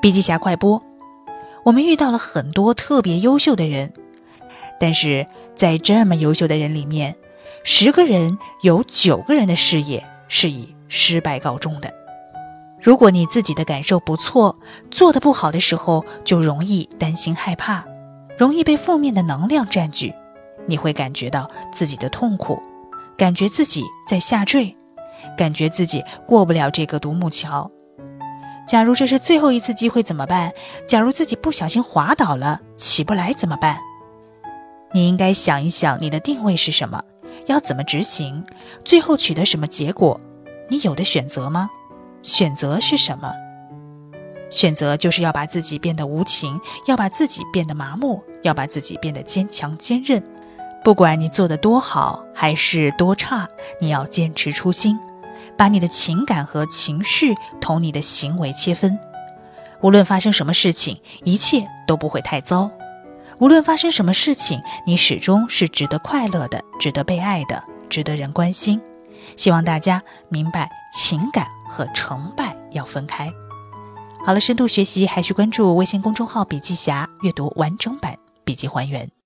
笔记侠快播，我们遇到了很多特别优秀的人，但是在这么优秀的人里面，十个人有九个人的事业是以失败告终的。如果你自己的感受不错，做的不好的时候，就容易担心害怕，容易被负面的能量占据，你会感觉到自己的痛苦，感觉自己在下坠，感觉自己过不了这个独木桥。假如这是最后一次机会怎么办？假如自己不小心滑倒了，起不来怎么办？你应该想一想，你的定位是什么，要怎么执行，最后取得什么结果？你有的选择吗？选择是什么？选择就是要把自己变得无情，要把自己变得麻木，要把自己变得坚强坚韧。不管你做的多好还是多差，你要坚持初心，把你的情感和情绪同你的行为切分。无论发生什么事情，一切都不会太糟。无论发生什么事情，你始终是值得快乐的，值得被爱的，值得人关心。希望大家明白，情感和成败要分开。好了，深度学习还需关注微信公众号“笔记侠”，阅读完整版笔记还原。